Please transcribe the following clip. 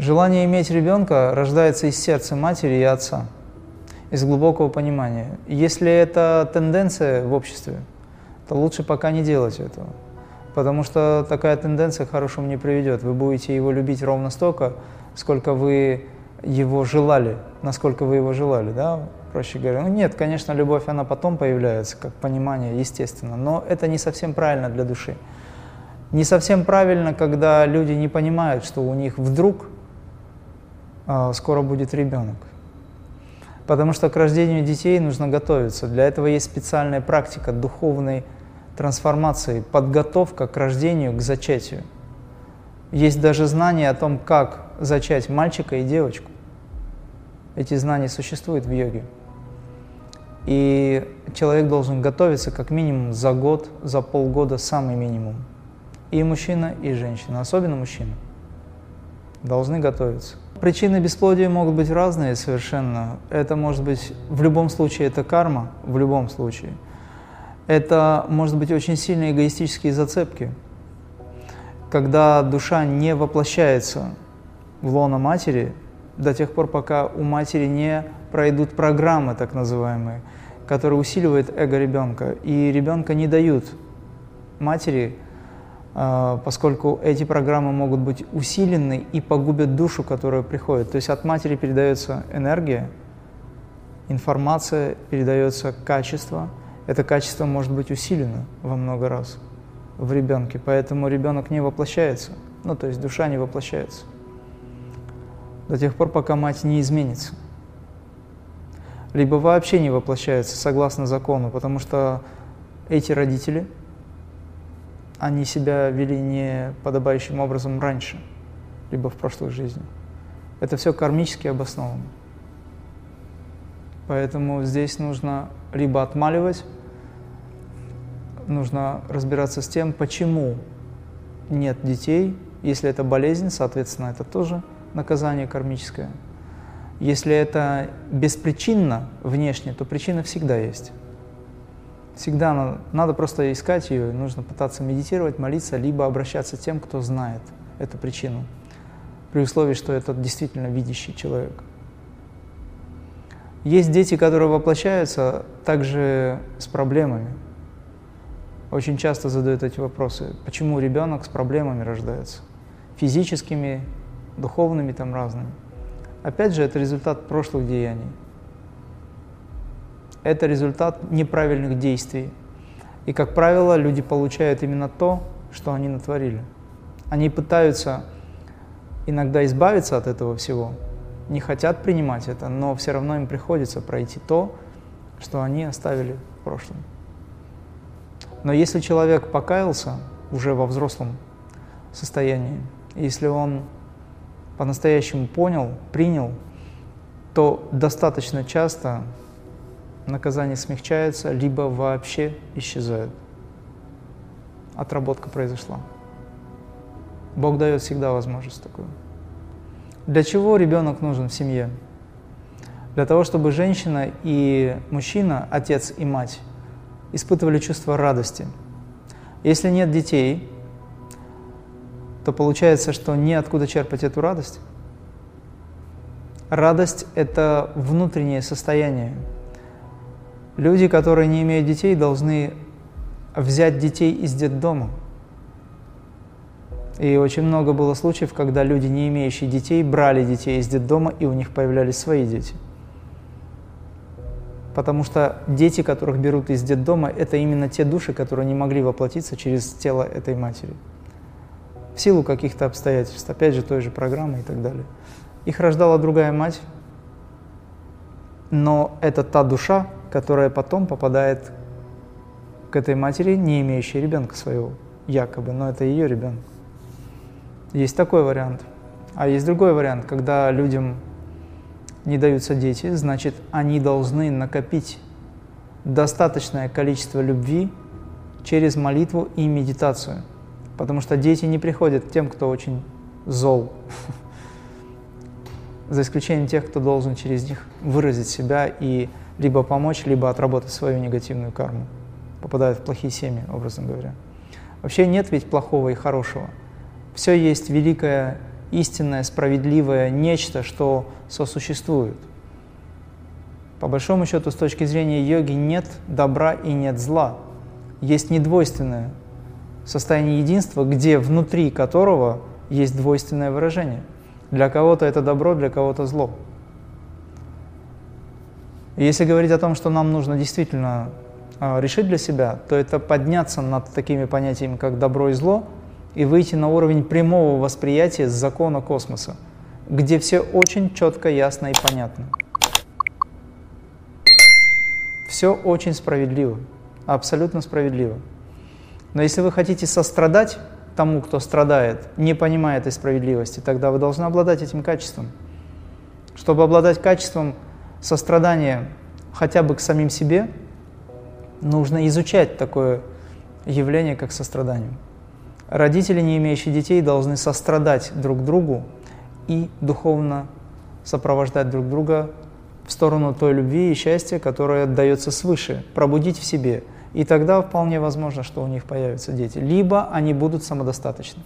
Желание иметь ребенка рождается из сердца матери и отца, из глубокого понимания. Если это тенденция в обществе, то лучше пока не делать этого. Потому что такая тенденция к хорошему не приведет. Вы будете его любить ровно столько, сколько вы его желали, насколько вы его желали, да, проще говоря. Ну нет, конечно, любовь, она потом появляется, как понимание, естественно, но это не совсем правильно для души. Не совсем правильно, когда люди не понимают, что у них вдруг скоро будет ребенок. Потому что к рождению детей нужно готовиться. Для этого есть специальная практика духовной трансформации, подготовка к рождению, к зачатию. Есть даже знания о том, как зачать мальчика и девочку. Эти знания существуют в йоге. И человек должен готовиться как минимум за год, за полгода, самый минимум. И мужчина, и женщина, особенно мужчина, должны готовиться. Причины бесплодия могут быть разные совершенно. Это может быть, в любом случае, это карма, в любом случае. Это может быть очень сильные эгоистические зацепки, когда душа не воплощается в лоно матери до тех пор, пока у матери не пройдут программы, так называемые, которые усиливают эго ребенка. И ребенка не дают матери поскольку эти программы могут быть усилены и погубят душу, которая приходит. То есть от матери передается энергия, информация, передается качество. Это качество может быть усилено во много раз в ребенке, поэтому ребенок не воплощается, ну то есть душа не воплощается до тех пор, пока мать не изменится. Либо вообще не воплощается согласно закону, потому что эти родители – они себя вели не подобающим образом раньше, либо в прошлой жизни. Это все кармически обосновано. Поэтому здесь нужно либо отмаливать, нужно разбираться с тем, почему нет детей. Если это болезнь, соответственно, это тоже наказание кармическое. Если это беспричинно внешне, то причина всегда есть. Всегда надо, надо просто искать ее, нужно пытаться медитировать, молиться, либо обращаться к тем, кто знает эту причину, при условии, что это действительно видящий человек. Есть дети, которые воплощаются также с проблемами. Очень часто задают эти вопросы. Почему ребенок с проблемами рождается? Физическими, духовными, там разными. Опять же, это результат прошлых деяний это результат неправильных действий. И, как правило, люди получают именно то, что они натворили. Они пытаются иногда избавиться от этого всего, не хотят принимать это, но все равно им приходится пройти то, что они оставили в прошлом. Но если человек покаялся уже во взрослом состоянии, если он по-настоящему понял, принял, то достаточно часто наказание смягчается, либо вообще исчезает. Отработка произошла. Бог дает всегда возможность такую. Для чего ребенок нужен в семье? Для того, чтобы женщина и мужчина, отец и мать, испытывали чувство радости. Если нет детей, то получается, что неоткуда черпать эту радость. Радость – это внутреннее состояние, Люди, которые не имеют детей, должны взять детей из детдома. И очень много было случаев, когда люди, не имеющие детей, брали детей из детдома, и у них появлялись свои дети. Потому что дети, которых берут из детдома, это именно те души, которые не могли воплотиться через тело этой матери. В силу каких-то обстоятельств, опять же, той же программы и так далее. Их рождала другая мать, но это та душа, которая потом попадает к этой матери, не имеющей ребенка своего, якобы, но это ее ребенок. Есть такой вариант. А есть другой вариант, когда людям не даются дети, значит, они должны накопить достаточное количество любви через молитву и медитацию. Потому что дети не приходят тем, кто очень зол. За исключением тех, кто должен через них выразить себя и либо помочь, либо отработать свою негативную карму. Попадают в плохие семьи, образно говоря. Вообще нет ведь плохого и хорошего. Все есть великое истинное, справедливое нечто, что сосуществует. По большому счету, с точки зрения йоги, нет добра и нет зла. Есть недвойственное состояние единства, где внутри которого есть двойственное выражение. Для кого-то это добро, для кого-то зло. Если говорить о том, что нам нужно действительно а, решить для себя, то это подняться над такими понятиями, как добро и зло, и выйти на уровень прямого восприятия закона космоса, где все очень четко, ясно и понятно. Все очень справедливо, абсолютно справедливо. Но если вы хотите сострадать тому, кто страдает, не понимая этой справедливости, тогда вы должны обладать этим качеством. Чтобы обладать качеством сострадания хотя бы к самим себе, нужно изучать такое явление, как сострадание. Родители, не имеющие детей, должны сострадать друг другу и духовно сопровождать друг друга в сторону той любви и счастья, которое дается свыше, пробудить в себе – и тогда вполне возможно, что у них появятся дети. Либо они будут самодостаточны.